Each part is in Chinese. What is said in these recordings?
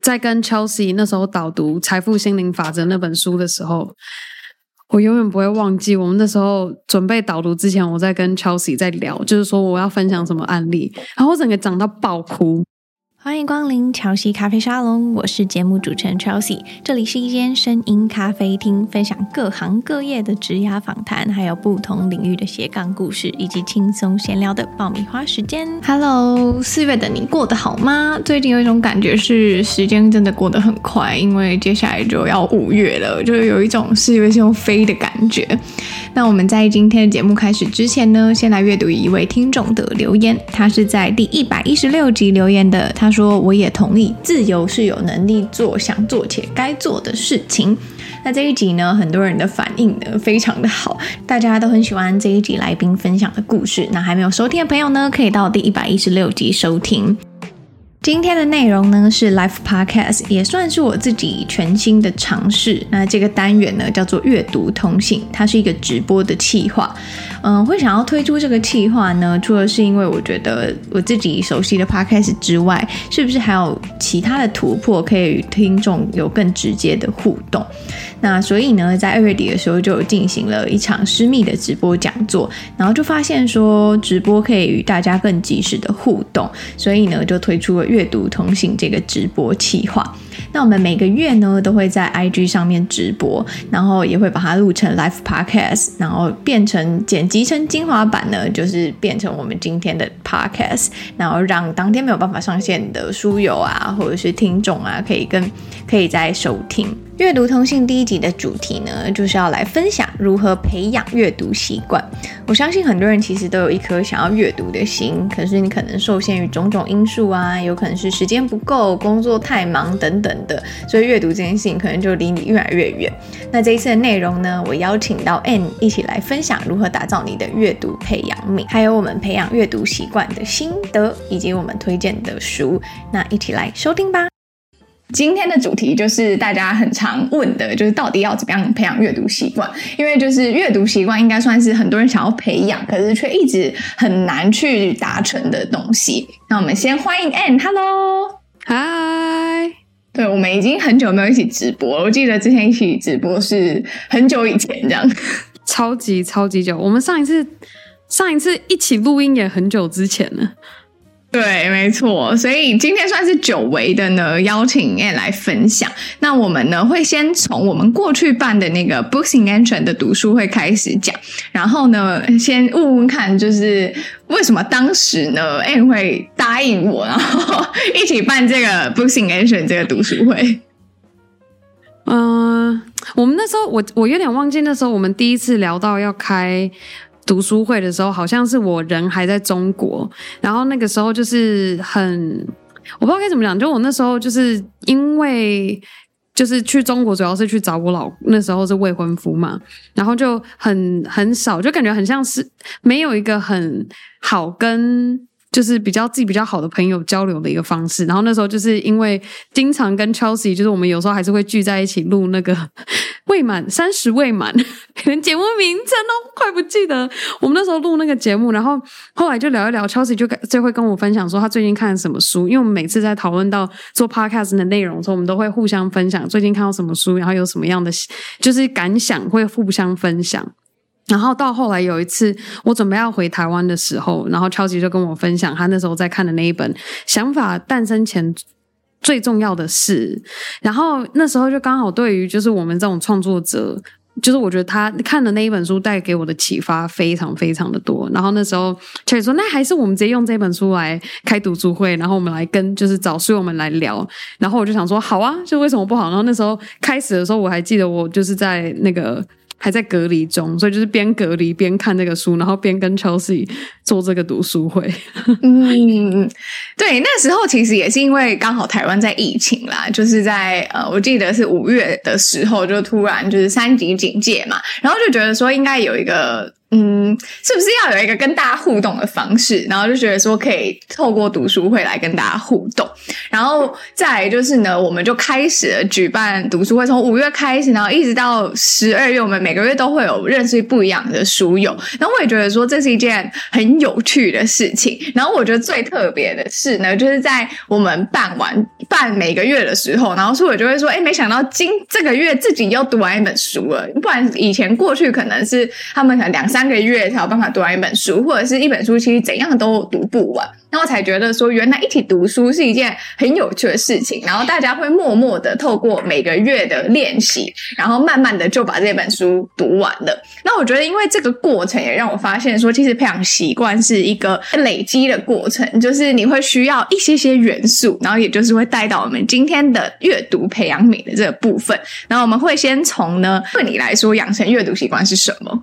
在跟 Chelsea 那时候导读《财富心灵法则》那本书的时候，我永远不会忘记，我们那时候准备导读之前，我在跟 Chelsea 在聊，就是说我要分享什么案例，然后我整个讲到爆哭。欢迎光临乔西咖啡沙龙，我是节目主持人 Chelsea，这里是一间声音咖啡厅，分享各行各业的职涯访谈，还有不同领域的斜杠故事，以及轻松闲聊的爆米花时间。Hello，四月的你过得好吗？最近有一种感觉是时间真的过得很快，因为接下来就要五月了，就有一种四月是用飞的感觉。那我们在今天的节目开始之前呢，先来阅读一位听众的留言，他是在第一百一十六集留言的，他。说我也同意，自由是有能力做想做且该做的事情。那这一集呢，很多人的反应呢非常的好，大家都很喜欢这一集来宾分享的故事。那还没有收听的朋友呢，可以到第一百一十六集收听。今天的内容呢是 Live Podcast，也算是我自己全新的尝试。那这个单元呢叫做阅读通信，它是一个直播的企划。嗯，会想要推出这个企划呢，除了是因为我觉得我自己熟悉的 Podcast 之外，是不是还有其他的突破可以与听众有更直接的互动？那所以呢，在二月底的时候就进行了一场私密的直播讲座，然后就发现说直播可以与大家更及时的互动，所以呢就推出了。阅读通信这个直播企划，那我们每个月呢都会在 IG 上面直播，然后也会把它录成 Live Podcast，然后变成剪辑成精华版呢，就是变成我们今天的 Podcast，然后让当天没有办法上线的书友啊，或者是听众啊，可以跟可以再收听。阅读通信第一集的主题呢，就是要来分享如何培养阅读习惯。我相信很多人其实都有一颗想要阅读的心，可是你可能受限于种种因素啊，有可能是时间不够、工作太忙等等的，所以阅读这件事情可能就离你越来越远。那这一次的内容呢，我邀请到 Ann 一起来分享如何打造你的阅读培养皿，还有我们培养阅读习惯的心得，以及我们推荐的书。那一起来收听吧。今天的主题就是大家很常问的，就是到底要怎么样培养阅读习惯？因为就是阅读习惯应该算是很多人想要培养，可是却一直很难去达成的东西。那我们先欢迎 Ann，Hello，嗨，对，我们已经很久没有一起直播了，我记得之前一起直播是很久以前这样，超级超级久。我们上一次上一次一起录音也很久之前了。对，没错，所以今天算是久违的呢，邀请 Ann 来分享。那我们呢会先从我们过去办的那个 Books in Action 的读书会开始讲，然后呢先问问看，就是为什么当时呢 Ann 会答应我，然后一起办这个 Books in Action 这个读书会。嗯、我们那时候我我有点忘记那时候我们第一次聊到要开。读书会的时候，好像是我人还在中国，然后那个时候就是很，我不知道该怎么讲，就我那时候就是因为就是去中国，主要是去找我老，那时候是未婚夫嘛，然后就很很少，就感觉很像是没有一个很好跟。就是比较自己比较好的朋友交流的一个方式，然后那时候就是因为经常跟 Chelsea，就是我们有时候还是会聚在一起录那个未满三十未满，连节目名称都快不记得。我们那时候录那个节目，然后后来就聊一聊，Chelsea 就就会跟我分享说他最近看什么书，因为我们每次在讨论到做 Podcast 的内容的时候，我们都会互相分享最近看到什么书，然后有什么样的就是感想，会互相分享。然后到后来有一次，我准备要回台湾的时候，然后超级就跟我分享他那时候在看的那一本《想法诞生前最重要的事》。然后那时候就刚好对于就是我们这种创作者，就是我觉得他看的那一本书带给我的启发非常非常的多。然后那时候 c h 说：“那还是我们直接用这本书来开读书会，然后我们来跟就是找书友们来聊。”然后我就想说：“好啊，就为什么不好？”然后那时候开始的时候，我还记得我就是在那个。还在隔离中，所以就是边隔离边看这个书，然后边跟 Chelsea 做这个读书会。嗯，对，那时候其实也是因为刚好台湾在疫情啦，就是在呃，我记得是五月的时候，就突然就是三级警戒嘛，然后就觉得说应该有一个。嗯，是不是要有一个跟大家互动的方式？然后就觉得说可以透过读书会来跟大家互动。然后再来就是呢，我们就开始举办读书会，从五月开始，然后一直到十二月，我们每个月都会有认识不一样的书友。然后我也觉得说这是一件很有趣的事情。然后我觉得最特别的事呢，就是在我们办完办每个月的时候，然后书友就会说：“哎，没想到今这个月自己又读完一本书了。不然以前过去可能是他们可能两。”三个月才有办法读完一本书，或者是一本书其实怎样都读不完，然后才觉得说，原来一起读书是一件很有趣的事情。然后大家会默默的透过每个月的练习，然后慢慢的就把这本书读完了。那我觉得，因为这个过程也让我发现说，其实培养习惯是一个累积的过程，就是你会需要一些些元素，然后也就是会带到我们今天的阅读培养皿的这个部分。然后我们会先从呢，对你来说，养成阅读习惯是什么？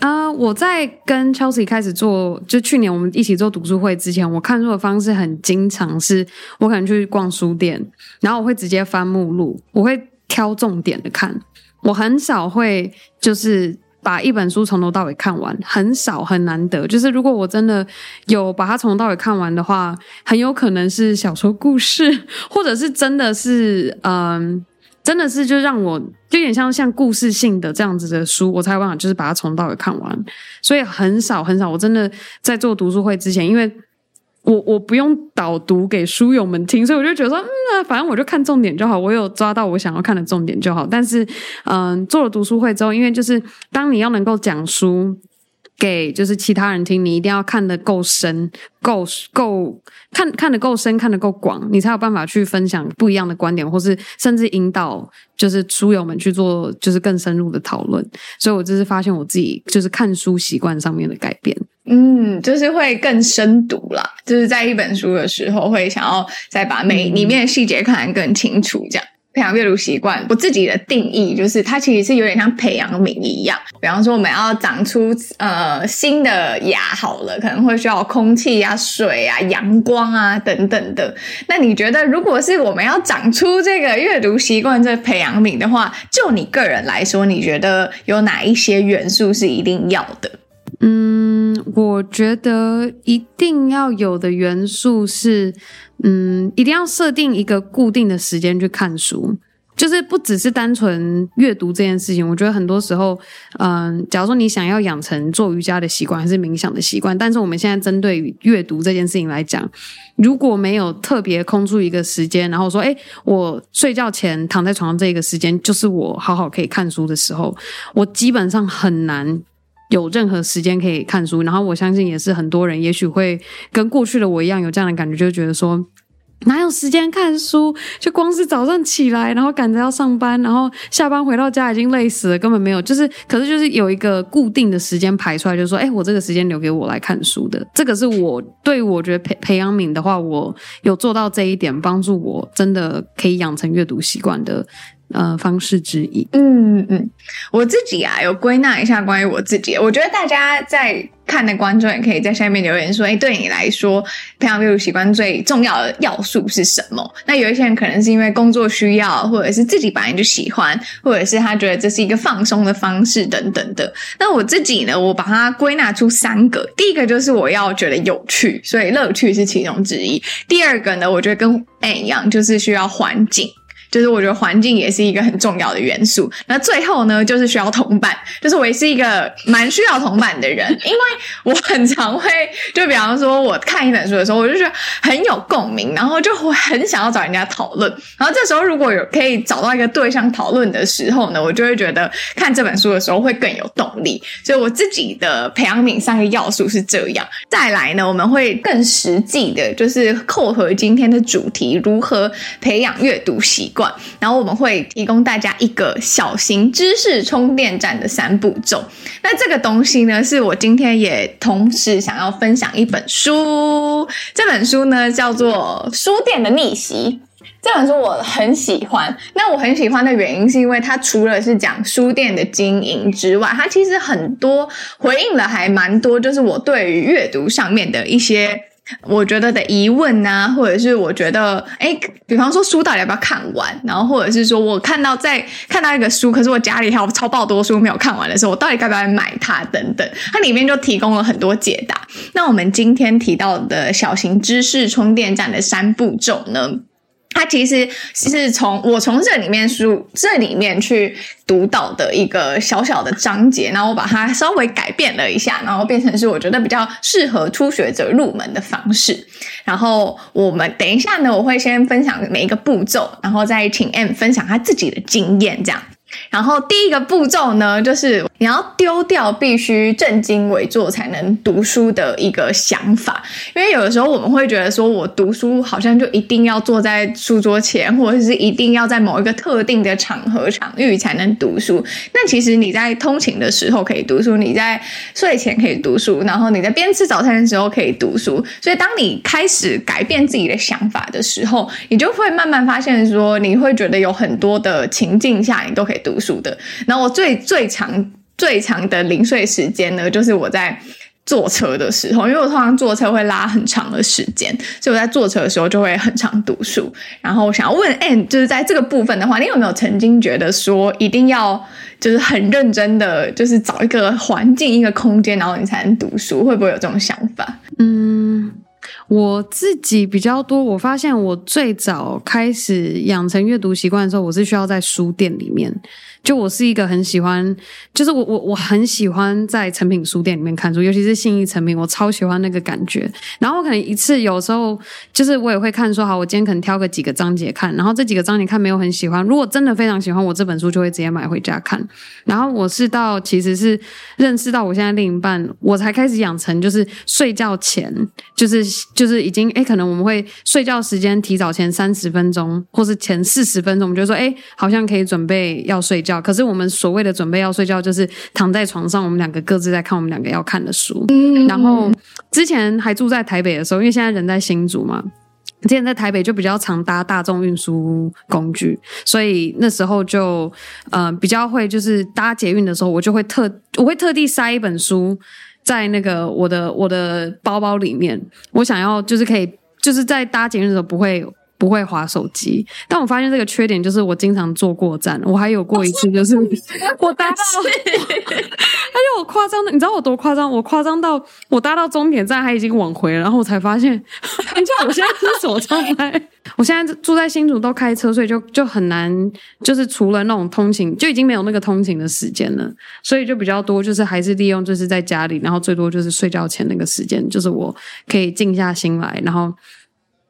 啊我在跟 Chelsea 开始做，就去年我们一起做读书会之前，我看书的方式很经常是，我可能去逛书店，然后我会直接翻目录，我会挑重点的看，我很少会就是把一本书从头到尾看完，很少很难得，就是如果我真的有把它从头到尾看完的话，很有可能是小说故事，或者是真的是嗯。真的是就让我就有点像像故事性的这样子的书，我才有办法就是把它从头到尾看完。所以很少很少，我真的在做读书会之前，因为我我不用导读给书友们听，所以我就觉得说，嗯，反正我就看重点就好，我有抓到我想要看的重点就好。但是，嗯，做了读书会之后，因为就是当你要能够讲书。给就是其他人听，你一定要看得够深，够够看看得够深，看得够广，你才有办法去分享不一样的观点，或是甚至引导就是书友们去做就是更深入的讨论。所以我就是发现我自己就是看书习惯上面的改变，嗯，就是会更深读啦，就是在一本书的时候会想要再把每里面的细节看得更清楚，这样。培养阅读习惯，我自己的定义就是，它其实是有点像培养皿一样。比方说，我们要长出呃新的芽，好了，可能会需要空气啊、水啊、阳光啊等等的。那你觉得，如果是我们要长出这个阅读习惯这培养皿的话，就你个人来说，你觉得有哪一些元素是一定要的？嗯，我觉得一定要有的元素是。嗯，一定要设定一个固定的时间去看书，就是不只是单纯阅读这件事情。我觉得很多时候，嗯，假如说你想要养成做瑜伽的习惯，还是冥想的习惯，但是我们现在针对阅读这件事情来讲，如果没有特别空出一个时间，然后说，诶，我睡觉前躺在床上这个时间，就是我好好可以看书的时候，我基本上很难。有任何时间可以看书，然后我相信也是很多人，也许会跟过去的我一样有这样的感觉，就觉得说哪有时间看书？就光是早上起来，然后赶着要上班，然后下班回到家已经累死了，根本没有。就是，可是就是有一个固定的时间排出来，就是说，哎，我这个时间留给我来看书的。这个是我对我觉得培培养皿的话，我有做到这一点，帮助我真的可以养成阅读习惯的。呃，方式之一。嗯嗯，我自己啊，有归纳一下关于我自己。我觉得大家在看的观众也可以在下面留言说，哎，对你来说，培养阅读习惯最重要的要素是什么？那有一些人可能是因为工作需要，或者是自己本来就喜欢，或者是他觉得这是一个放松的方式等等的。那我自己呢，我把它归纳出三个。第一个就是我要觉得有趣，所以乐趣是其中之一。第二个呢，我觉得跟 A 一样，就是需要环境。就是我觉得环境也是一个很重要的元素。那最后呢，就是需要同伴。就是我也是一个蛮需要同伴的人，因为我很常会，就比方说我看一本书的时候，我就觉得很有共鸣，然后就会很想要找人家讨论。然后这时候如果有可以找到一个对象讨论的时候呢，我就会觉得看这本书的时候会更有动力。所以我自己的培养皿三个要素是这样。再来呢，我们会更实际的，就是扣合今天的主题，如何培养阅读习然后我们会提供大家一个小型知识充电站的三步骤。那这个东西呢，是我今天也同时想要分享一本书。这本书呢叫做《书店的逆袭》。这本书我很喜欢。那我很喜欢的原因是因为它除了是讲书店的经营之外，它其实很多回应了还蛮多，就是我对于阅读上面的一些。我觉得的疑问啊，或者是我觉得，哎，比方说书到底要不要看完，然后或者是说我看到在看到一个书，可是我家里还有超爆多书没有看完的时候，我到底该不该买它等等，它里面就提供了很多解答。那我们今天提到的小型知识充电站的三步骤呢？它其实是从我从这里面书这里面去读到的一个小小的章节，然后我把它稍微改变了一下，然后变成是我觉得比较适合初学者入门的方式。然后我们等一下呢，我会先分享每一个步骤，然后再请 M 分享他自己的经验，这样。然后第一个步骤呢，就是你要丢掉必须正襟危坐才能读书的一个想法，因为有的时候我们会觉得说，我读书好像就一定要坐在书桌前，或者是一定要在某一个特定的场合场域才能读书。那其实你在通勤的时候可以读书，你在睡前可以读书，然后你在边吃早餐的时候可以读书。所以当你开始改变自己的想法的时候，你就会慢慢发现说，你会觉得有很多的情境下你都可以读书的，然后我最最长最长的零碎时间呢，就是我在坐车的时候，因为我通常坐车会拉很长的时间，所以我在坐车的时候就会很常读书。然后我想要问 Anne，就是在这个部分的话，你有没有曾经觉得说一定要就是很认真的，就是找一个环境、一个空间，然后你才能读书？会不会有这种想法？嗯。我自己比较多，我发现我最早开始养成阅读习惯的时候，我是需要在书店里面。就我是一个很喜欢，就是我我我很喜欢在成品书店里面看书，尤其是信义成品，我超喜欢那个感觉。然后我可能一次有时候就是我也会看说，好，我今天可能挑个几个章节看，然后这几个章节看没有很喜欢，如果真的非常喜欢，我这本书就会直接买回家看。然后我是到其实是认识到我现在另一半，我才开始养成就是睡觉前就是就是已经诶，可能我们会睡觉时间提早前三十分钟，或是前四十分钟，我们就说诶，好像可以准备要睡觉。可是我们所谓的准备要睡觉，就是躺在床上，我们两个各自在看我们两个要看的书。嗯，然后之前还住在台北的时候，因为现在人在新竹嘛，之前在台北就比较常搭大众运输工具，所以那时候就呃比较会就是搭捷运的时候，我就会特我会特地塞一本书在那个我的我的包包里面，我想要就是可以就是在搭捷运的时候不会。不会划手机，但我发现这个缺点就是我经常坐过站。我还有过一次，就是 我搭到，而且我夸张的，你知道我多夸张？我夸张到我搭到终点站，还已经往回了，然后我才发现，你知道我现在是什么状态？我现在住在新竹都开车，所以就就很难，就是除了那种通勤，就已经没有那个通勤的时间了，所以就比较多，就是还是利用就是在家里，然后最多就是睡觉前那个时间，就是我可以静下心来，然后。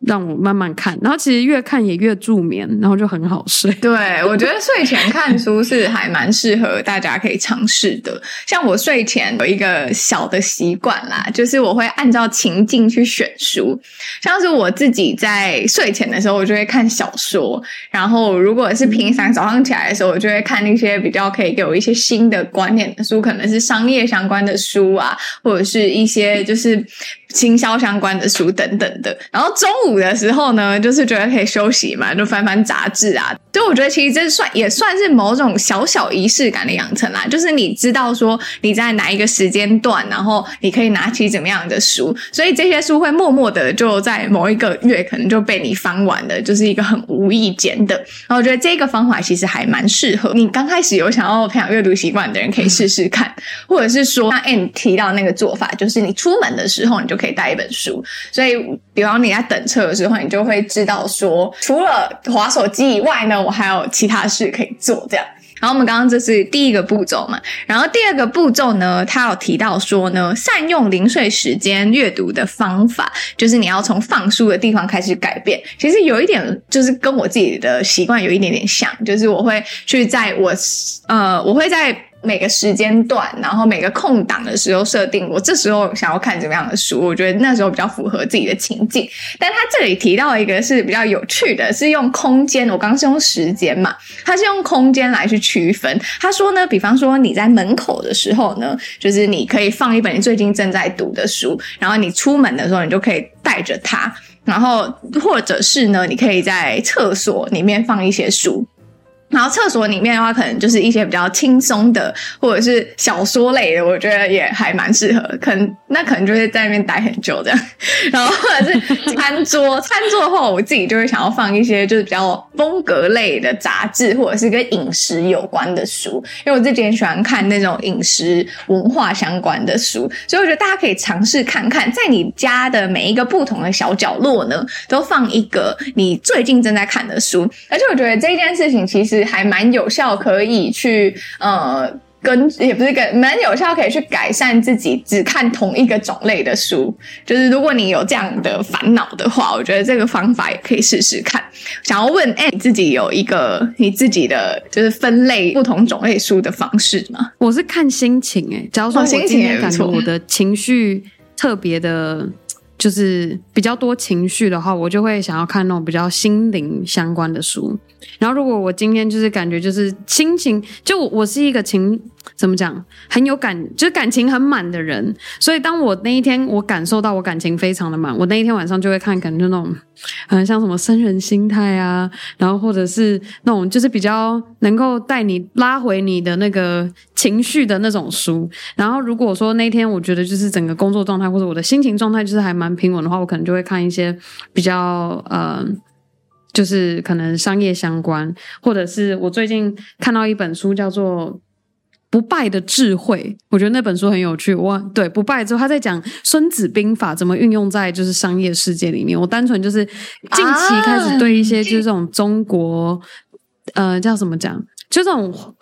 让我慢慢看，然后其实越看也越助眠，然后就很好睡。对，我觉得睡前看书是还蛮适合大家可以尝试的。像我睡前有一个小的习惯啦，就是我会按照情境去选书。像是我自己在睡前的时候，我就会看小说；然后如果是平常早上起来的时候，我就会看那些比较可以给我一些新的观念的书，可能是商业相关的书啊，或者是一些就是。行销相关的书等等的，然后中午的时候呢，就是觉得可以休息嘛，就翻翻杂志啊。就我觉得其实这算也算是某种小小仪式感的养成啦，就是你知道说你在哪一个时间段，然后你可以拿起怎么样的书，所以这些书会默默的就在某一个月可能就被你翻完了，就是一个很无意间的。然后我觉得这个方法其实还蛮适合你刚开始有想要培养阅读习惯的人可以试试看，或者是说像 M 提到那个做法，就是你出门的时候你就可以。可以带一本书，所以比方你在等车的时候，你就会知道说，除了滑手机以外呢，我还有其他事可以做。这样，然后我们刚刚这是第一个步骤嘛，然后第二个步骤呢，他有提到说呢，善用零碎时间阅读的方法，就是你要从放书的地方开始改变。其实有一点就是跟我自己的习惯有一点点像，就是我会去在我呃，我会在。每个时间段，然后每个空档的时候设定，我这时候想要看怎么样的书，我觉得那时候比较符合自己的情境。但他这里提到一个是比较有趣的，是用空间。我刚刚是用时间嘛，他是用空间来去区分。他说呢，比方说你在门口的时候呢，就是你可以放一本你最近正在读的书，然后你出门的时候，你就可以带着它。然后或者是呢，你可以在厕所里面放一些书。然后厕所里面的话，可能就是一些比较轻松的，或者是小说类的，我觉得也还蛮适合。可能那可能就会在那边待很久这样。然后或者是餐桌，餐桌的话，我自己就会想要放一些就是比较风格类的杂志，或者是跟饮食有关的书，因为我自己很喜欢看那种饮食文化相关的书，所以我觉得大家可以尝试看看，在你家的每一个不同的小角落呢，都放一个你最近正在看的书。而且我觉得这件事情其实。还蛮有效，可以去呃跟也不是跟蛮有效，可以去改善自己只看同一个种类的书。就是如果你有这样的烦恼的话，我觉得这个方法也可以试试看。想要问，哎，你自己有一个你自己的就是分类不同种类书的方式吗？我是看心情哎、欸，假如说我今天感觉我的情绪特别的。就是比较多情绪的话，我就会想要看那种比较心灵相关的书。然后，如果我今天就是感觉就是心情，就我是一个情怎么讲很有感，就是感情很满的人。所以，当我那一天我感受到我感情非常的满，我那一天晚上就会看，可能就那种嗯，像什么生人心态啊，然后或者是那种就是比较能够带你拉回你的那个情绪的那种书。然后，如果说那一天我觉得就是整个工作状态或者我的心情状态就是还蛮平稳的话，我可能就会看一些比较呃。就是可能商业相关，或者是我最近看到一本书叫做《不败的智慧》，我觉得那本书很有趣。我，对，不败之后他在讲《孙子兵法》怎么运用在就是商业世界里面。我单纯就是近期开始对一些就是这种中国，呃，叫什么讲，就这种，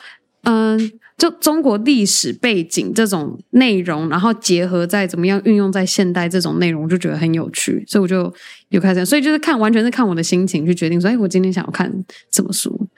嗯、就中国历史背景这种内容，然后结合在怎么样运用在现代这种内容，我就觉得很有趣，所以我就有开始，所以就是看完全是看我的心情去决定说，哎，我今天想要看什么书。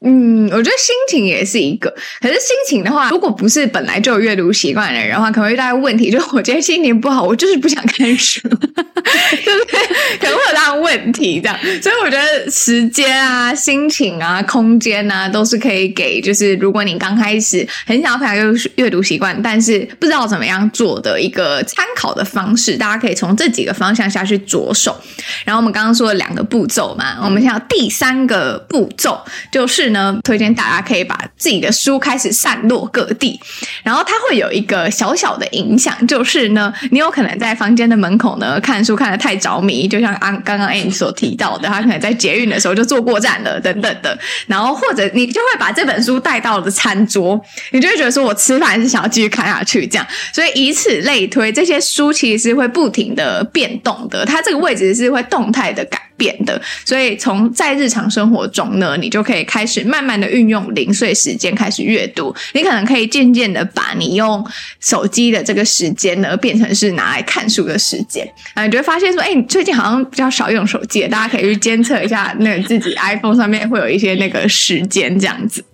嗯，我觉得心情也是一个。可是心情的话，如果不是本来就有阅读习惯的人的话，可能会遇到一个问题，就是我今天心情不好，我就是不想看书，对不对？可能会有这样问题，这样。所以我觉得时间啊、心情啊、空间啊，都是可以给。就是如果你刚开始很想要培养阅阅读习惯，但是不知道怎么样做的一个参考的方式，大家可以从这几个方向下去着手。然后我们刚刚说了两个步骤嘛，我们现在第三个步骤就是。呢，推荐大家可以把自己的书开始散落各地，然后它会有一个小小的影响，就是呢，你有可能在房间的门口呢看书看得太着迷，就像刚刚刚 Anne 所提到的，他可能在捷运的时候就坐过站了等等的，然后或者你就会把这本书带到了餐桌，你就会觉得说我吃饭是想要继续看下去这样，所以以此类推，这些书其实是会不停的变动的，它这个位置是会动态的改变的，所以从在日常生活中呢，你就可以开始。慢慢的运用零碎时间开始阅读，你可能可以渐渐的把你用手机的这个时间呢，变成是拿来看书的时间。啊，你就会发现说，哎，你最近好像比较少用手机，大家可以去监测一下，那个自己 iPhone 上面会有一些那个时间这样子。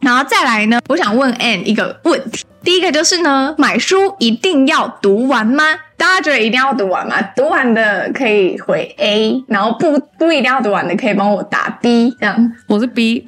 然后再来呢，我想问 Anne 一个问题，第一个就是呢，买书一定要读完吗？大家觉得一定要读完吗？读完的可以回 A，然后不不一定要读完的可以帮我打 B，这样。我是 B，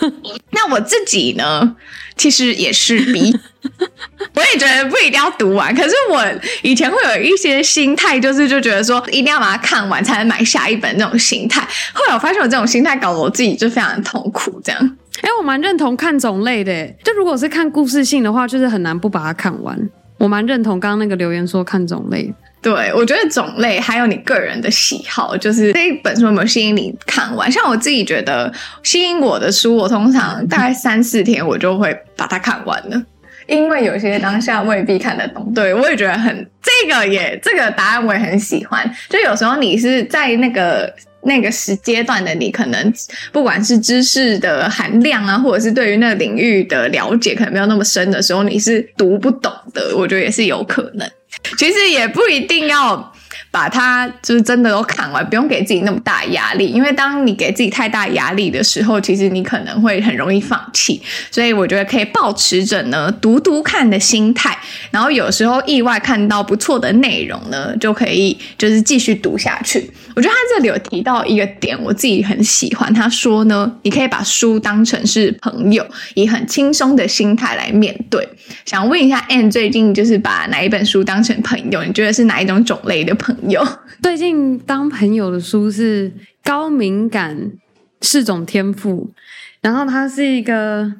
那我自己呢，其实也是 B。我也觉得不一定要读完，可是我以前会有一些心态，就是就觉得说一定要把它看完才能买下一本那种心态。后来我发现我这种心态搞得我自己就非常的痛苦，这样。哎，我蛮认同看种类的，就如果是看故事性的话，就是很难不把它看完。我蛮认同刚刚那个留言说看种类，对，我觉得种类还有你个人的喜好，就是这一本书有没有吸引你看完？像我自己觉得吸引我的书，我通常大概三四天我就会把它看完了，因为有些当下未必看得懂。对，我也觉得很这个也这个答案我也很喜欢，就有时候你是在那个。那个时阶段的你，可能不管是知识的含量啊，或者是对于那个领域的了解，可能没有那么深的时候，你是读不懂的。我觉得也是有可能。其实也不一定要把它就是真的都看完，不用给自己那么大压力。因为当你给自己太大压力的时候，其实你可能会很容易放弃。所以我觉得可以抱持着呢读读看的心态，然后有时候意外看到不错的内容呢，就可以就是继续读下去。我觉得他这里有提到一个点，我自己很喜欢。他说呢，你可以把书当成是朋友，以很轻松的心态来面对。想问一下，Anne 最近就是把哪一本书当成朋友？你觉得是哪一种种类的朋友？最近当朋友的书是高敏感是种天赋，然后他是一个，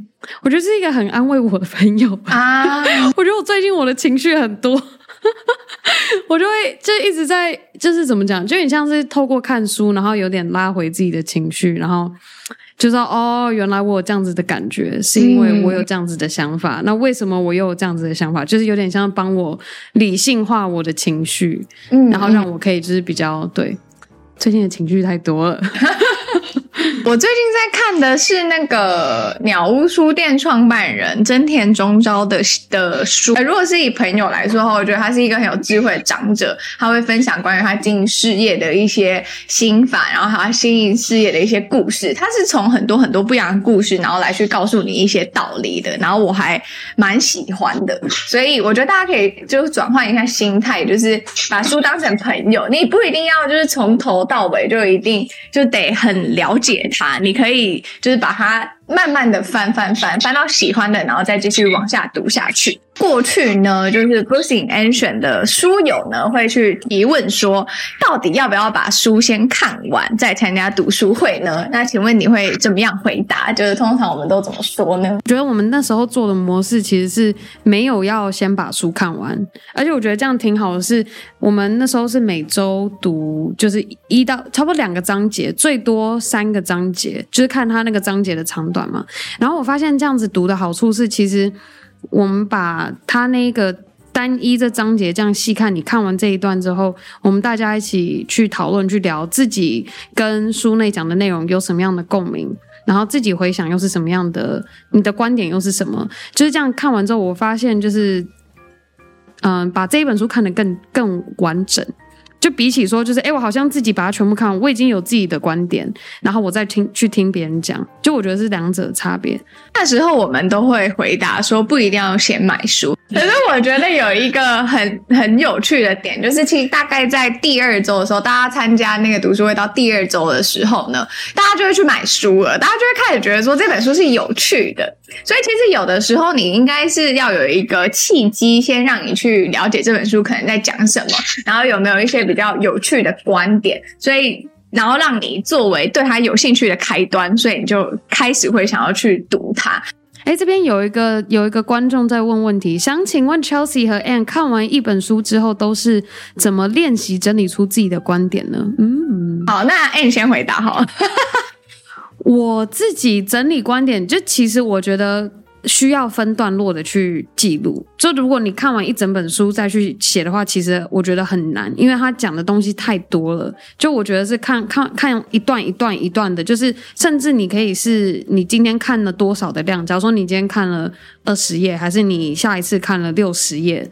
我觉得是一个很安慰我的朋友啊。我觉得我最近我的情绪很多，我就会就一直在，就是怎么讲，就很像是透过看书，然后有点拉回自己的情绪，然后。就知道哦，原来我有这样子的感觉，是因为我有这样子的想法。嗯、那为什么我又有这样子的想法？就是有点像帮我理性化我的情绪，嗯，然后让我可以就是比较对。最近的情绪太多了。我最近在看的是那个鸟屋书店创办人真田忠昭的的书。如果是以朋友来说的话，我觉得他是一个很有智慧的长者，他会分享关于他经营事业的一些心法，然后他经营事业的一些故事。他是从很多很多不一样的故事，然后来去告诉你一些道理的。然后我还蛮喜欢的，所以我觉得大家可以就转换一下心态，就是把书当成朋友。你不一定要就是从头到尾就一定就得很了解它，你可以就是把它慢慢的翻翻翻，翻到喜欢的，然后再继续往下读下去。过去呢，就是 Books in Action 的书友呢会去提问说，到底要不要把书先看完再参加读书会呢？那请问你会怎么样回答？就是通常我们都怎么说呢？我觉得我们那时候做的模式其实是没有要先把书看完，而且我觉得这样挺好的是，我们那时候是每周读，就是一到差不多两个章节，最多三个章节，就是看他那个章节的长短嘛。然后我发现这样子读的好处是，其实。我们把他那个单一这章节这样细看，你看完这一段之后，我们大家一起去讨论、去聊自己跟书内讲的内容有什么样的共鸣，然后自己回想又是什么样的，你的观点又是什么？就是这样看完之后，我发现就是，嗯、把这一本书看得更更完整。就比起说，就是哎，我好像自己把它全部看完，我已经有自己的观点，然后我再听去听别人讲，就我觉得是两者差别。那时候我们都会回答说，不一定要先买书。可是我觉得有一个很很有趣的点，就是其实大概在第二周的时候，大家参加那个读书会到第二周的时候呢，大家就会去买书了，大家就会开始觉得说这本书是有趣的。所以其实有的时候你应该是要有一个契机，先让你去了解这本书可能在讲什么，然后有没有一些。比较有趣的观点，所以然后让你作为对他有兴趣的开端，所以你就开始会想要去读它。诶，这边有一个有一个观众在问问题，想请问 Chelsea 和 Anne 看完一本书之后都是怎么练习整理出自己的观点呢？嗯，好，那 Anne 先回答好了。我自己整理观点，就其实我觉得。需要分段落的去记录，就如果你看完一整本书再去写的话，其实我觉得很难，因为他讲的东西太多了。就我觉得是看看看一段一段一段的，就是甚至你可以是你今天看了多少的量，假如说你今天看了二十页，还是你下一次看了六十页。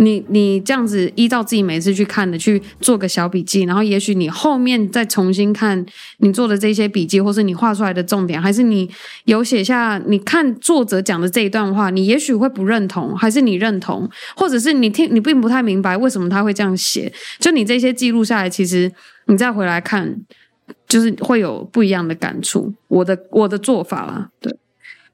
你你这样子依照自己每次去看的去做个小笔记，然后也许你后面再重新看你做的这些笔记，或是你画出来的重点，还是你有写下你看作者讲的这一段话，你也许会不认同，还是你认同，或者是你听你并不太明白为什么他会这样写，就你这些记录下来，其实你再回来看，就是会有不一样的感触。我的我的做法啦，对，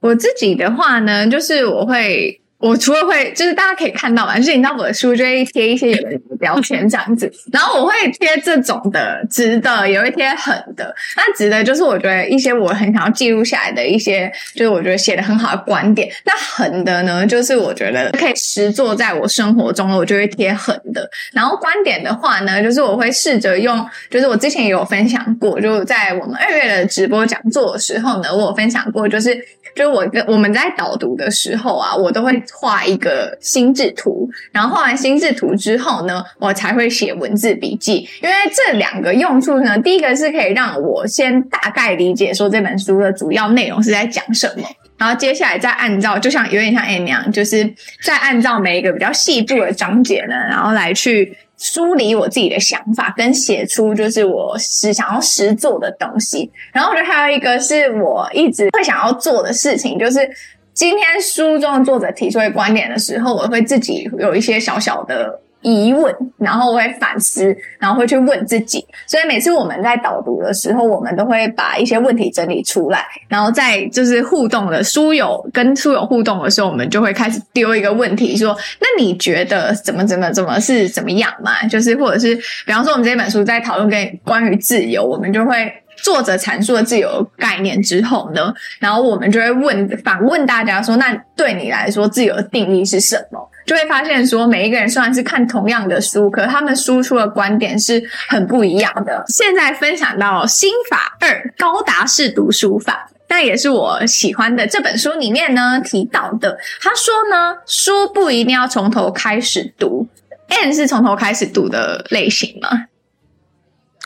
我自己的话呢，就是我会。我除了会，就是大家可以看到嘛，就是你知道我的书就会贴一些有的标签这样子，然后我会贴这种的直的，也会贴横的。那直的就是我觉得一些我很想要记录下来的一些，就是我觉得写的很好的观点。那横的呢，就是我觉得可以实做在我生活中，我就会贴横的。然后观点的话呢，就是我会试着用，就是我之前也有分享过，就在我们二月的直播讲座的时候呢，我有分享过，就是。就我跟我们在导读的时候啊，我都会画一个心智图，然后画完心智图之后呢，我才会写文字笔记。因为这两个用处呢，第一个是可以让我先大概理解说这本书的主要内容是在讲什么，然后接下来再按照，就像有点像 Anne 那样，就是再按照每一个比较细部的章节呢，然后来去。梳理我自己的想法，跟写出就是我是想要实做的东西。然后我觉得还有一个是我一直会想要做的事情，就是今天书中的作者提出一个观点的时候，我会自己有一些小小的。疑问，然后我会反思，然后会去问自己。所以每次我们在导读的时候，我们都会把一些问题整理出来，然后在就是互动的书友跟书友互动的时候，我们就会开始丢一个问题，说：“那你觉得怎么怎么怎么是怎么样嘛？”就是或者是比方说，我们这本书在讨论跟关于自由，我们就会作者阐述了自由概念之后呢，然后我们就会问反问大家说：“那对你来说，自由的定义是什么？”就会发现说，每一个人虽然是看同样的书，可他们输出的观点是很不一样的。现在分享到心法二：高达式读书法。那也是我喜欢的这本书里面呢提到的。他说呢，书不一定要从头开始读。，N 是从头开始读的类型吗？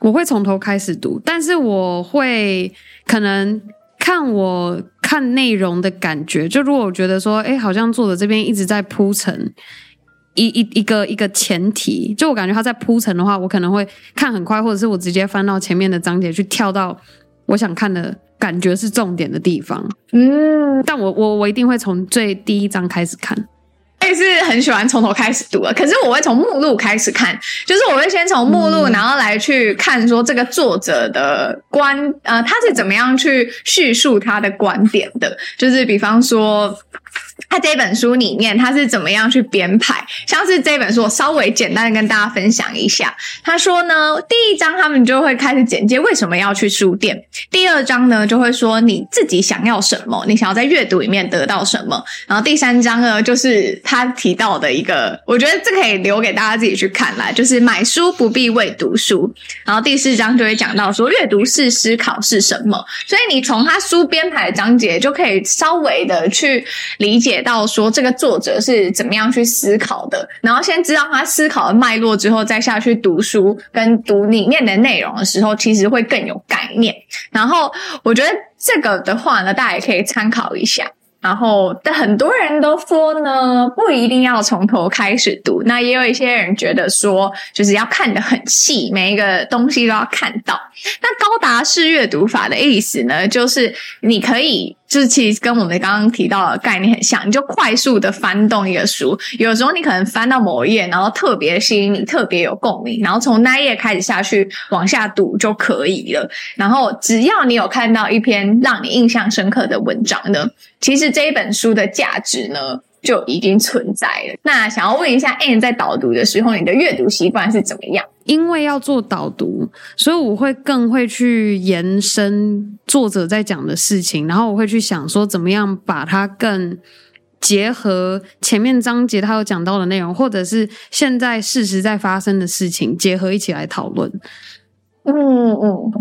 我会从头开始读，但是我会可能看我看内容的感觉。就如果我觉得说，哎，好像作者这边一直在铺陈一一一个一个前提，就我感觉他在铺陈的话，我可能会看很快，或者是我直接翻到前面的章节去跳到我想看的。感觉是重点的地方，嗯，但我我我一定会从最第一章开始看，我也是很喜欢从头开始读的，可是我会从目录开始看，就是我会先从目录，然后来去看说这个作者的观，呃，他是怎么样去叙述他的观点的，就是比方说。他这本书里面，他是怎么样去编排？像是这本书，我稍微简单的跟大家分享一下。他说呢，第一章他们就会开始简介为什么要去书店；第二章呢，就会说你自己想要什么，你想要在阅读里面得到什么。然后第三章呢，就是他提到的一个，我觉得这可以留给大家自己去看啦，就是买书不必为读书。然后第四章就会讲到说，阅读是思考是什么。所以你从他书编排的章节就可以稍微的去理解。写到说这个作者是怎么样去思考的，然后先知道他思考的脉络之后，再下去读书跟读里面的内容的时候，其实会更有概念。然后我觉得这个的话呢，大家也可以参考一下。然后，但很多人都说呢，不一定要从头开始读。那也有一些人觉得说，就是要看得很细，每一个东西都要看到。那高达式阅读法的意思呢，就是你可以。就是其实跟我们刚刚提到的概念很像，你就快速的翻动一个书，有时候你可能翻到某一页，然后特别吸引你，特别有共鸣，然后从那一页开始下去往下读就可以了。然后只要你有看到一篇让你印象深刻的文章呢，其实这一本书的价值呢，就已经存在了。那想要问一下，Anne 在导读的时候，你的阅读习惯是怎么样？因为要做导读，所以我会更会去延伸作者在讲的事情，然后我会去想说，怎么样把它更结合前面章节他有讲到的内容，或者是现在事实在发生的事情，结合一起来讨论。嗯嗯。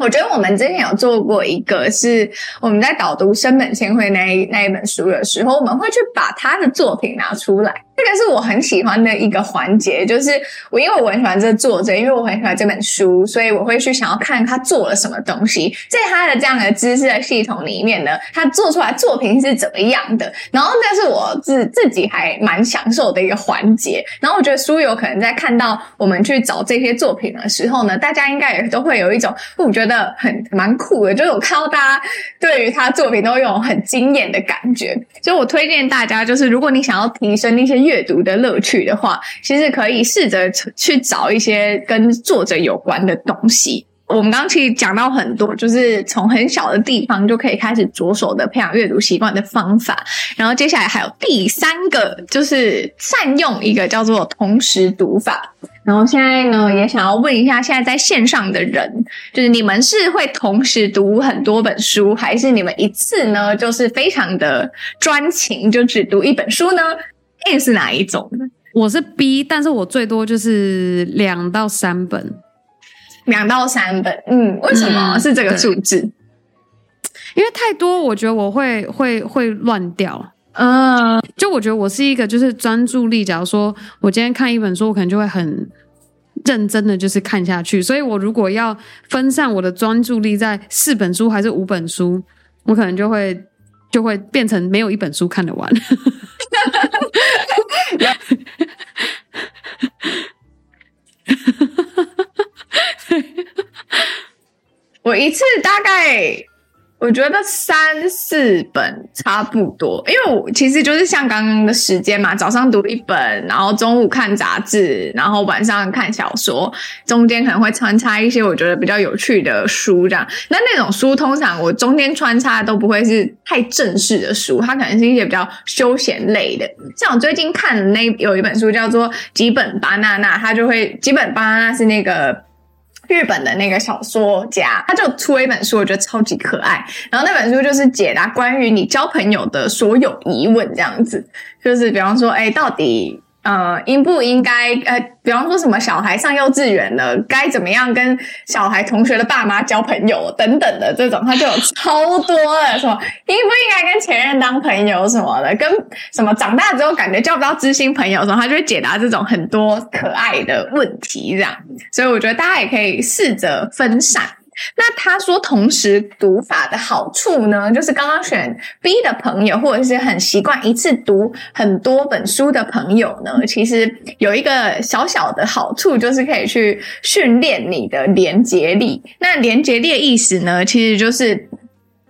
我觉得我们之前有做过一个，是我们在导读生本千惠那一那一本书的时候，我们会去把他的作品拿出来。这个是我很喜欢的一个环节，就是我因为我很喜欢这作者，因为我很喜欢这本书，所以我会去想要看他做了什么东西，在他的这样的知识的系统里面呢，他做出来作品是怎么样的。然后那是我自自己还蛮享受的一个环节。然后我觉得书友可能在看到我们去找这些作品的时候呢，大家应该也都会有一种我觉得。很蛮酷的，就是我看到大家对于他作品都有很惊艳的感觉，所以我推荐大家，就是如果你想要提升那些阅读的乐趣的话，其实可以试着去找一些跟作者有关的东西。我们刚刚其实讲到很多，就是从很小的地方就可以开始着手的培养阅读习惯的方法。然后接下来还有第三个，就是善用一个叫做同时读法。然后现在呢，也想要问一下，现在在线上的人，就是你们是会同时读很多本书，还是你们一次呢，就是非常的专情，就只读一本书呢？A 是哪一种？我是 B，但是我最多就是两到三本。两到三本，嗯，为什么是这个数字？嗯，因为太多，我觉得我会会会乱掉。嗯，就我觉得我是一个就是专注力，假如说我今天看一本书，我可能就会很认真的就是看下去。所以我如果要分散我的专注力在四本书还是五本书，我可能就会就会变成没有一本书看得完。我一次大概，我觉得三四本差不多，因为我其实就是像刚刚的时间嘛，早上读一本，然后中午看杂志，然后晚上看小说，中间可能会穿插一些我觉得比较有趣的书这样。那那种书通常我中间穿插都不会是太正式的书，它可能是一些比较休闲类的。像我最近看的那有一本书叫做《吉本巴娜娜》，它就会吉本巴娜娜是那个。日本的那个小说家，他就出了一本书，我觉得超级可爱。然后那本书就是解答关于你交朋友的所有疑问，这样子，就是比方说，哎，到底。呃，应不应该呃，比方说什么小孩上幼稚园了，该怎么样跟小孩同学的爸妈交朋友等等的这种，他就有超多的说应不应该跟前任当朋友什么的，跟什么长大之后感觉交不到知心朋友什么，他就会解答这种很多可爱的问题这样。所以我觉得大家也可以试着分散。那他说同时读法的好处呢，就是刚刚选 B 的朋友，或者是很习惯一次读很多本书的朋友呢，其实有一个小小的好处，就是可以去训练你的连结力。那连结力的意思呢，其实就是。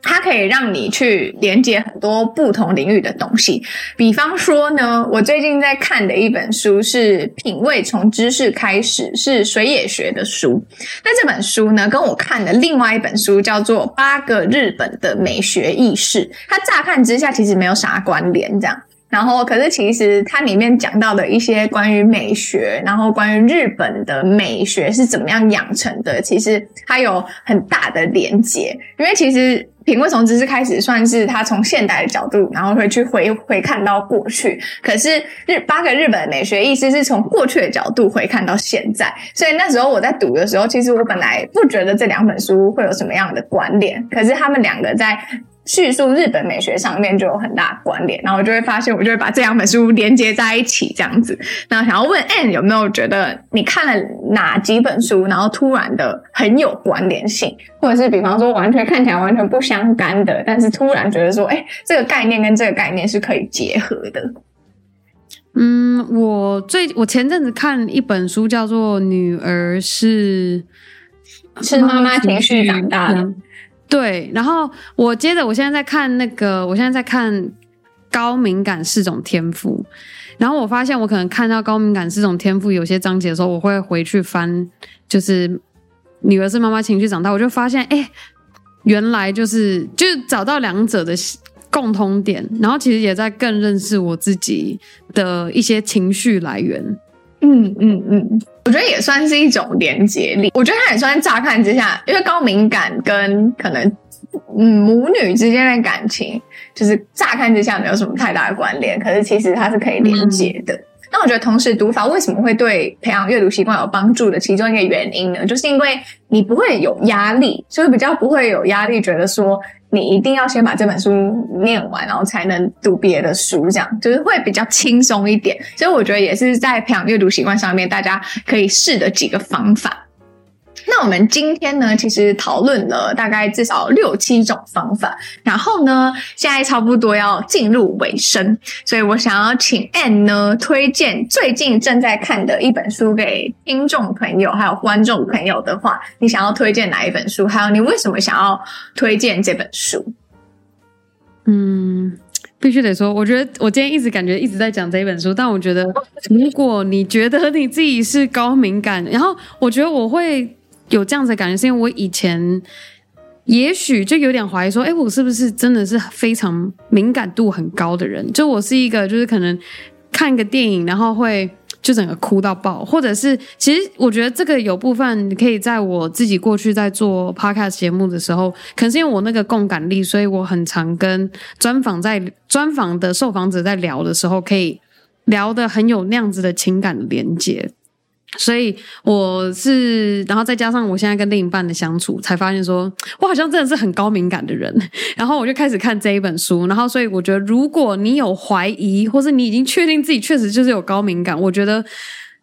它可以让你去连接很多不同领域的东西，比方说呢，我最近在看的一本书是《品味从知识开始》，是水野学的书。那这本书呢，跟我看的另外一本书叫做《八个日本的美学意识》，它乍看之下其实没有啥关联，这样。然后，可是其实它里面讲到的一些关于美学，然后关于日本的美学是怎么样养成的，其实它有很大的连结，因为其实。品味从知识开始，算是他从现代的角度，然后会去回回看到过去。可是日八个日本的美学意思是从过去的角度回看到现在，所以那时候我在读的时候，其实我本来不觉得这两本书会有什么样的关联，可是他们两个在。叙述日本美学上面就有很大关联，然后我就会发现，我就会把这两本书连接在一起，这样子。那想要问 Anne 有没有觉得你看了哪几本书，然后突然的很有关联性，或者是比方说完全看起来完全不相干的，但是突然觉得说，哎，这个概念跟这个概念是可以结合的。嗯，我最我前阵子看一本书，叫做《女儿是是妈妈情绪长大的》。对，然后我接着，我现在在看那个，我现在在看高敏感是种天赋，然后我发现我可能看到高敏感是种天赋有些章节的时候，我会回去翻，就是女儿是妈妈情绪长大，我就发现，哎，原来就是就找到两者的共通点，然后其实也在更认识我自己的一些情绪来源。嗯嗯嗯，我觉得也算是一种连结力。我觉得它也算乍看之下，因为高敏感跟可能嗯母女之间的感情，就是乍看之下没有什么太大的关联，可是其实它是可以连接的。嗯那我觉得同时读法为什么会对培养阅读习惯有帮助的其中一个原因呢？就是因为你不会有压力，就是比较不会有压力，觉得说你一定要先把这本书念完，然后才能读别的书，这样就是会比较轻松一点。所以我觉得也是在培养阅读习惯上面，大家可以试的几个方法。那我们今天呢，其实讨论了大概至少六七种方法，然后呢，现在差不多要进入尾声，所以我想要请 Ann 呢推荐最近正在看的一本书给听众朋友还有观众朋友的话，你想要推荐哪一本书？还有你为什么想要推荐这本书？嗯，必须得说，我觉得我今天一直感觉一直在讲这一本书，但我觉得如果你觉得你自己是高敏感，然后我觉得我会。有这样子的感觉，是因为我以前也许就有点怀疑说，哎，我是不是真的是非常敏感度很高的人？就我是一个，就是可能看个电影，然后会就整个哭到爆，或者是其实我觉得这个有部分可以在我自己过去在做 podcast 节目的时候，可能是因为我那个共感力，所以我很常跟专访在专访的受访者在聊的时候，可以聊得很有那样子的情感的连接。所以我是，然后再加上我现在跟另一半的相处，才发现说，我好像真的是很高敏感的人。然后我就开始看这一本书，然后所以我觉得，如果你有怀疑，或是你已经确定自己确实就是有高敏感，我觉得。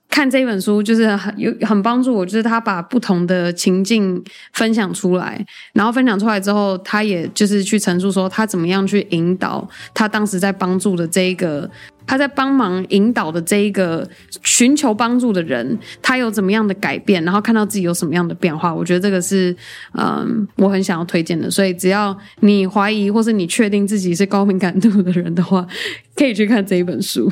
看这本书就是很有很帮助我，就是他把不同的情境分享出来，然后分享出来之后，他也就是去陈述说他怎么样去引导他当时在帮助的这一个，他在帮忙引导的这一个寻求帮助的人，他有怎么样的改变，然后看到自己有什么样的变化。我觉得这个是嗯，我很想要推荐的。所以只要你怀疑或是你确定自己是高敏感度的人的话，可以去看这一本书。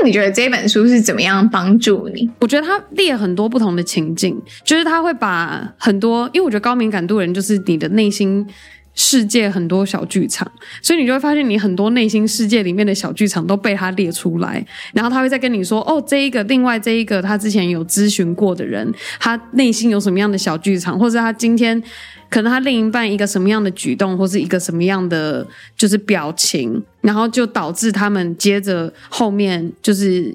那你觉得这本书是怎么样帮助你？我觉得他列很多不同的情境，就是他会把很多，因为我觉得高敏感度人就是你的内心世界很多小剧场，所以你就会发现你很多内心世界里面的小剧场都被他列出来，然后他会再跟你说，哦，这一个，另外这一个，他之前有咨询过的人，他内心有什么样的小剧场，或者他今天可能他另一半一个什么样的举动，或是一个什么样的就是表情，然后就导致他们接着后面就是。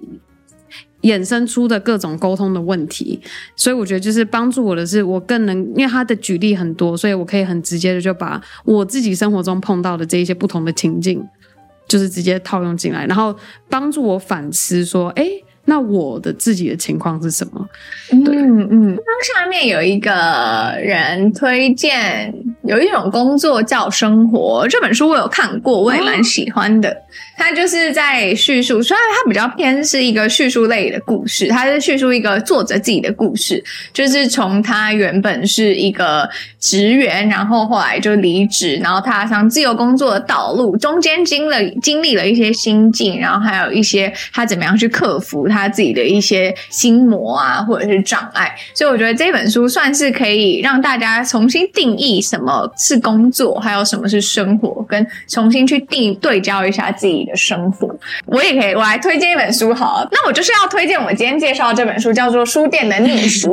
衍生出的各种沟通的问题，所以我觉得就是帮助我的是，我更能因为他的举例很多，所以我可以很直接的就把我自己生活中碰到的这一些不同的情境，就是直接套用进来，然后帮助我反思说，哎。那我的自己的情况是什么？嗯嗯，下面有一个人推荐有一种工作叫生活，这本书我有看过，我也蛮喜欢的。他就是在叙述，虽然他比较偏是一个叙述类的故事，他是叙述一个作者自己的故事，就是从他原本是一个职员，然后后来就离职，然后踏上自由工作的道路，中间经了经历了一些心境，然后还有一些他怎么样去克服。他自己的一些心魔啊，或者是障碍，所以我觉得这本书算是可以让大家重新定义什么是工作，还有什么是生活，跟重新去定对焦一下自己的生活。我也可以，我来推荐一本书好了，那我就是要推荐我今天介绍这本书，叫做《书店的逆袭》。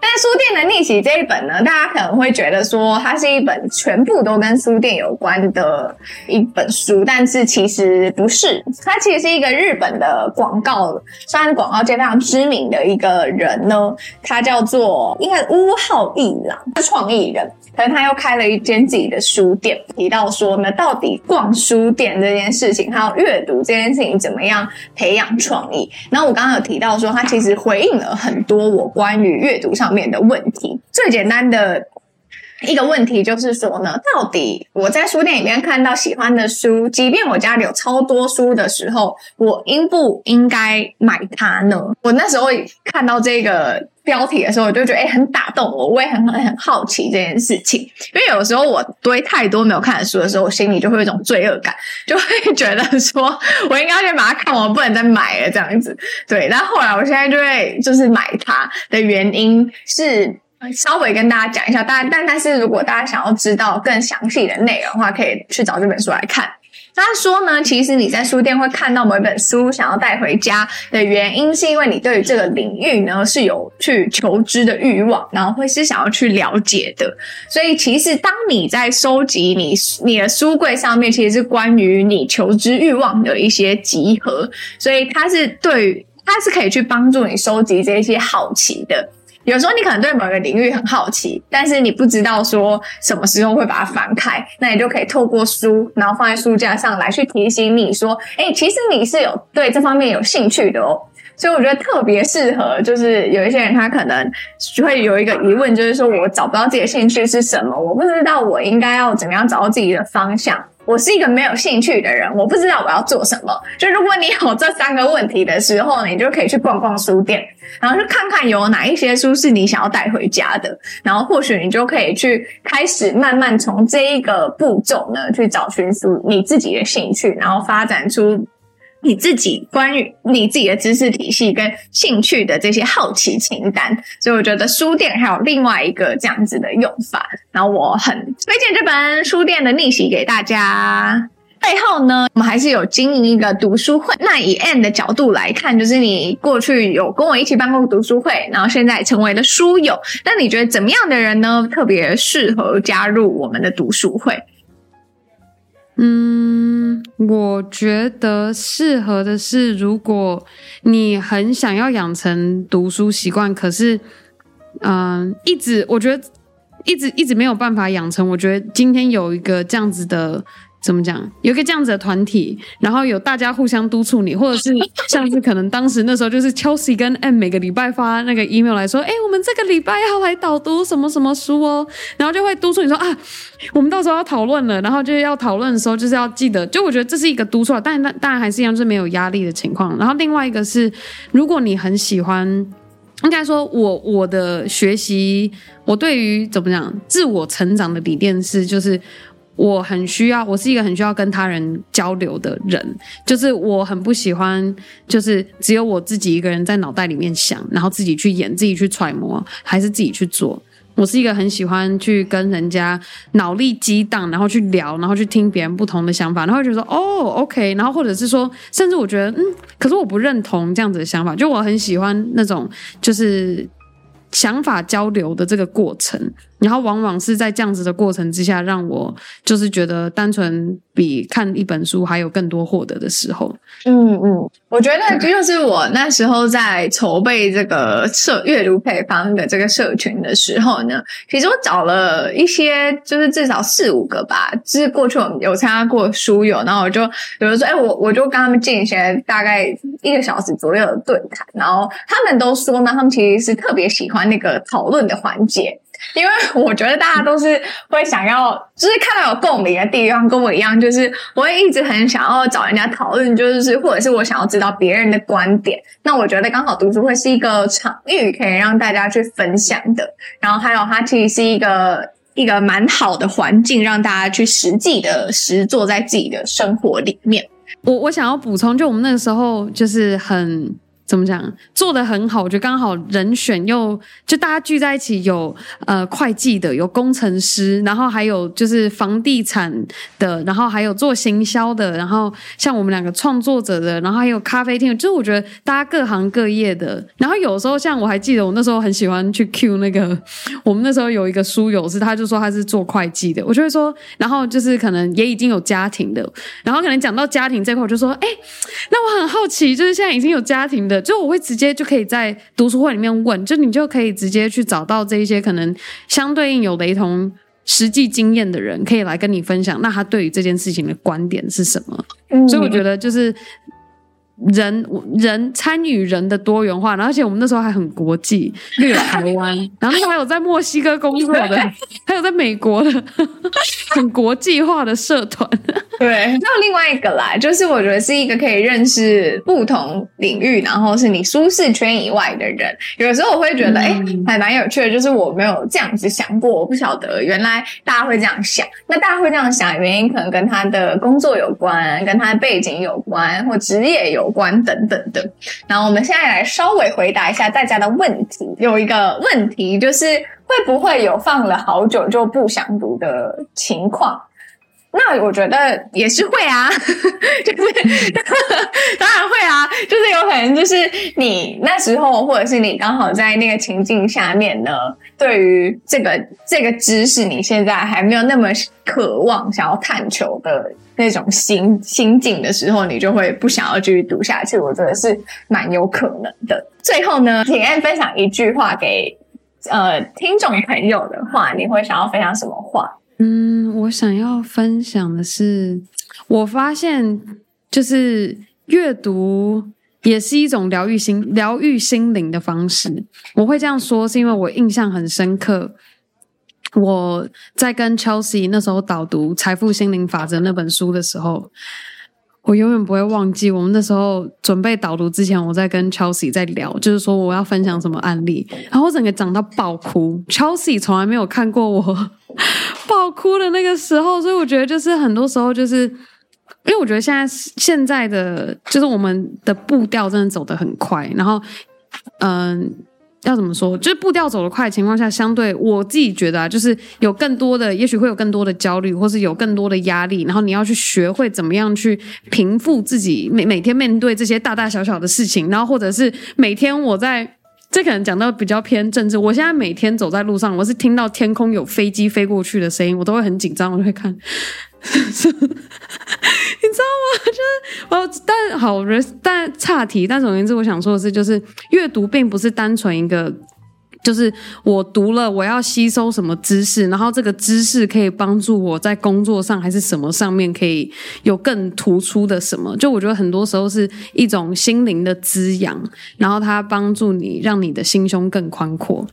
但是《书店的逆袭》这一本呢，大家可能会觉得说它是一本全部都跟书店有关的一本书，但是其实不是，它其实是一个日本的广告。算是广告界非常知名的一个人呢，他叫做应该是屋浩一郎，是创意人，可是他又开了一间自己的书店。提到说呢，到底逛书店这件事情，还有阅读这件事情，怎么样培养创意？然后我刚刚有提到说，他其实回应了很多我关于阅读上面的问题。最简单的。一个问题就是说呢，到底我在书店里面看到喜欢的书，即便我家里有超多书的时候，我应不应该买它呢？我那时候看到这个标题的时候，我就觉得诶、很打动我，我也很很好奇这件事情。因为有时候我堆太多没有看的书的时候，我心里就会有一种罪恶感，就会觉得说我应该先把它看完，不能再买了这样子。对，但后来我现在就会就是买它的原因是。稍微跟大家讲一下，但但但是如果大家想要知道更详细的内容的话，可以去找这本书来看。他说呢，其实你在书店会看到某一本书，想要带回家的原因，是因为你对于这个领域呢是有去求知的欲望，然后会是想要去了解的。所以其实当你在收集你你的书柜上面，其实是关于你求知欲望的一些集合，所以它是对于它是可以去帮助你收集这些好奇的。有时候你可能对某个领域很好奇，但是你不知道说什么时候会把它翻开，那你就可以透过书，然后放在书架上来去提醒你说，诶，其实你是有对这方面有兴趣的哦。所以我觉得特别适合，就是有一些人他可能就会有一个疑问，就是说我找不到自己的兴趣是什么，我不知道我应该要怎么样找到自己的方向。我是一个没有兴趣的人，我不知道我要做什么。就如果你有这三个问题的时候，你就可以去逛逛书店，然后去看看有哪一些书是你想要带回家的，然后或许你就可以去开始慢慢从这一个步骤呢去找寻出你自己的兴趣，然后发展出。你自己关于你自己的知识体系跟兴趣的这些好奇清单，所以我觉得书店还有另外一个这样子的用法，然后我很推荐这本书店的逆袭给大家。背后呢，我们还是有经营一个读书会。那以 Anne 的角度来看，就是你过去有跟我一起办过读书会，然后现在成为了书友。那你觉得怎么样的人呢，特别适合加入我们的读书会？嗯，我觉得适合的是，如果你很想要养成读书习惯，可是，嗯、一直我觉得一直一直没有办法养成。我觉得今天有一个这样子的。怎么讲？有一个这样子的团体，然后有大家互相督促你，或者是像是可能当时那时候就是 Chelsea 跟 M 每个礼拜发那个 email 来说，哎，我们这个礼拜要来导读什么什么书哦，然后就会督促你说啊，我们到时候要讨论了，然后就要讨论的时候就是要记得，就我觉得这是一个督促，但但当然还是一样，就是没有压力的情况。然后另外一个是，如果你很喜欢，应该说我我的学习，我对于怎么讲自我成长的理念是就是。我很需要，我是一个很需要跟他人交流的人，就是我很不喜欢，就是只有我自己一个人在脑袋里面想，然后自己去演，自己去揣摩，还是自己去做。我是一个很喜欢去跟人家脑力激荡，然后去聊，然后去听别人不同的想法，然后觉得说哦，OK，然后或者是说，甚至我觉得嗯，可是我不认同这样子的想法，就我很喜欢那种就是想法交流的这个过程。然后往往是在这样子的过程之下，让我就是觉得单纯比看一本书还有更多获得的时候。嗯嗯，我觉得这就是我那时候在筹备这个社阅读配方的这个社群的时候呢，其实我找了一些，就是至少四五个吧，就是过去我们有参加过书友，然后我就比如说，哎，我我就跟他们进行大概一个小时左右的对谈，然后他们都说呢，他们其实是特别喜欢那个讨论的环节。因为我觉得大家都是会想要，就是看到有共鸣的地方，跟我一样，就是我会一直很想要找人家讨论，就是或者是我想要知道别人的观点。那我觉得刚好读书会是一个场域，可以让大家去分享的。然后还有它其实是一个一个蛮好的环境，让大家去实际的实做在自己的生活里面。我我想要补充，就我们那个时候就是很。怎么讲？做得很好，我觉得刚好人选又就大家聚在一起有，有呃会计的，有工程师，然后还有就是房地产的，然后还有做行销的，然后像我们两个创作者的，然后还有咖啡厅，就是我觉得大家各行各业的。然后有时候像我还记得我那时候很喜欢去 Q 那个，我们那时候有一个书友是，他就说他是做会计的，我就会说，然后就是可能也已经有家庭的，然后可能讲到家庭这块，我就说，哎，那我很好奇，就是现在已经有家庭的。就我会直接就可以在读书会里面问，就你就可以直接去找到这一些可能相对应有雷同实际经验的人，可以来跟你分享，那他对于这件事情的观点是什么？嗯，所以我觉得就是。人人参与人的多元化，然后而且我们那时候还很国际，又有台湾，然后还有在墨西哥工作的，还有在美国的，很国际化的社团。对，还有另外一个啦，就是我觉得是一个可以认识不同领域，然后是你舒适圈以外的人。有时候我会觉得，哎、嗯，还蛮有趣的，就是我没有这样子想过，我不晓得原来大家会这样想。那大家会这样想的原因，可能跟他的工作有关，跟他的背景有关，或职业有关。关等等的，然后我们现在来稍微回答一下大家的问题。有一个问题就是，会不会有放了好久就不想读的情况？那我觉得也是会啊，就是 当然会啊，就是有可能就是你那时候，或者是你刚好在那个情境下面呢，对于这个这个知识，你现在还没有那么渴望想要探求的那种心心境的时候，你就会不想要继续读下去。我觉得是蛮有可能的。最后呢，请安分享一句话给呃听众朋友的话，你会想要分享什么话？嗯，我想要分享的是，我发现就是阅读也是一种疗愈心、疗愈心灵的方式。我会这样说，是因为我印象很深刻。我在跟 Chelsea 那时候导读《财富心灵法则》那本书的时候。我永远不会忘记，我们那时候准备导读之前，我在跟 Chelsea 在聊，就是说我要分享什么案例，然后我整个讲到爆哭。Chelsea 从来没有看过我爆哭的那个时候，所以我觉得就是很多时候就是，因为我觉得现在现在的就是我们的步调真的走得很快，然后嗯。要怎么说？就是步调走得快的情况下，相对我自己觉得啊，就是有更多的，也许会有更多的焦虑，或是有更多的压力。然后你要去学会怎么样去平复自己每每天面对这些大大小小的事情。然后或者是每天我在，这可能讲到比较偏政治。我现在每天走在路上，我是听到天空有飞机飞过去的声音，我都会很紧张，我就会看。你知道吗？就是哦，但好，但岔题。但总而言之，我想说的是，就是阅读并不是单纯一个，就是我读了，我要吸收什么知识，然后这个知识可以帮助我在工作上还是什么上面可以有更突出的什么。就我觉得很多时候是一种心灵的滋养，然后它帮助你让你的心胸更宽阔。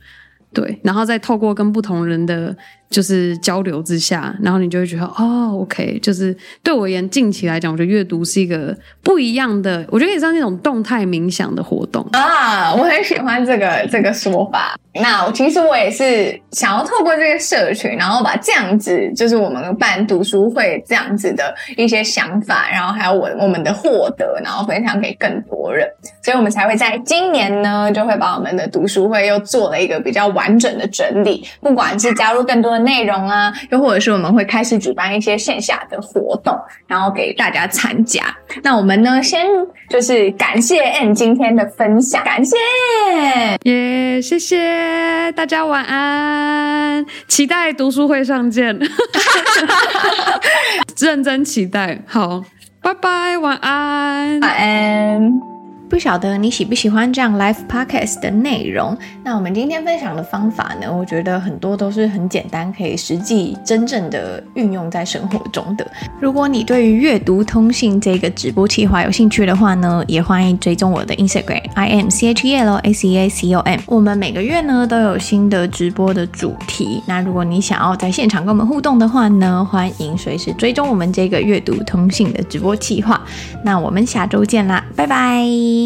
对，然后再透过跟不同人的就是交流之下，然后你就会觉得哦，OK，就是对我而言，近期来讲，我觉得阅读是一个不一样的，我觉得也像那种动态冥想的活动啊，我很喜欢这个这个说法。那我其实我也是想要透过这个社群，然后把这样子，就是我们办读书会这样子的一些想法，然后还有我我们的获得，然后分享给更多人，所以我们才会在今年呢，就会把我们的读书会又做了一个比较完整的整理，不管是加入更多内容啊，又或者是我们会开始举办一些线下的活动，然后给大家参加。那我们呢，先就是感谢 Anne 今天的分享，感谢耶，yeah, 谢谢。大家晚安，期待读书会上见，认真期待。好，拜拜，晚安，晚安。不晓得你喜不喜欢这样 live podcast 的内容？那我们今天分享的方法呢，我觉得很多都是很简单，可以实际真正的运用在生活中的。如果你对于阅读通信这个直播计划有兴趣的话呢，也欢迎追踪我的 Instagram I M C H E L A C A C O M。我们每个月呢都有新的直播的主题。那如果你想要在现场跟我们互动的话呢，欢迎随时追踪我们这个阅读通信的直播计划。那我们下周见啦，拜拜。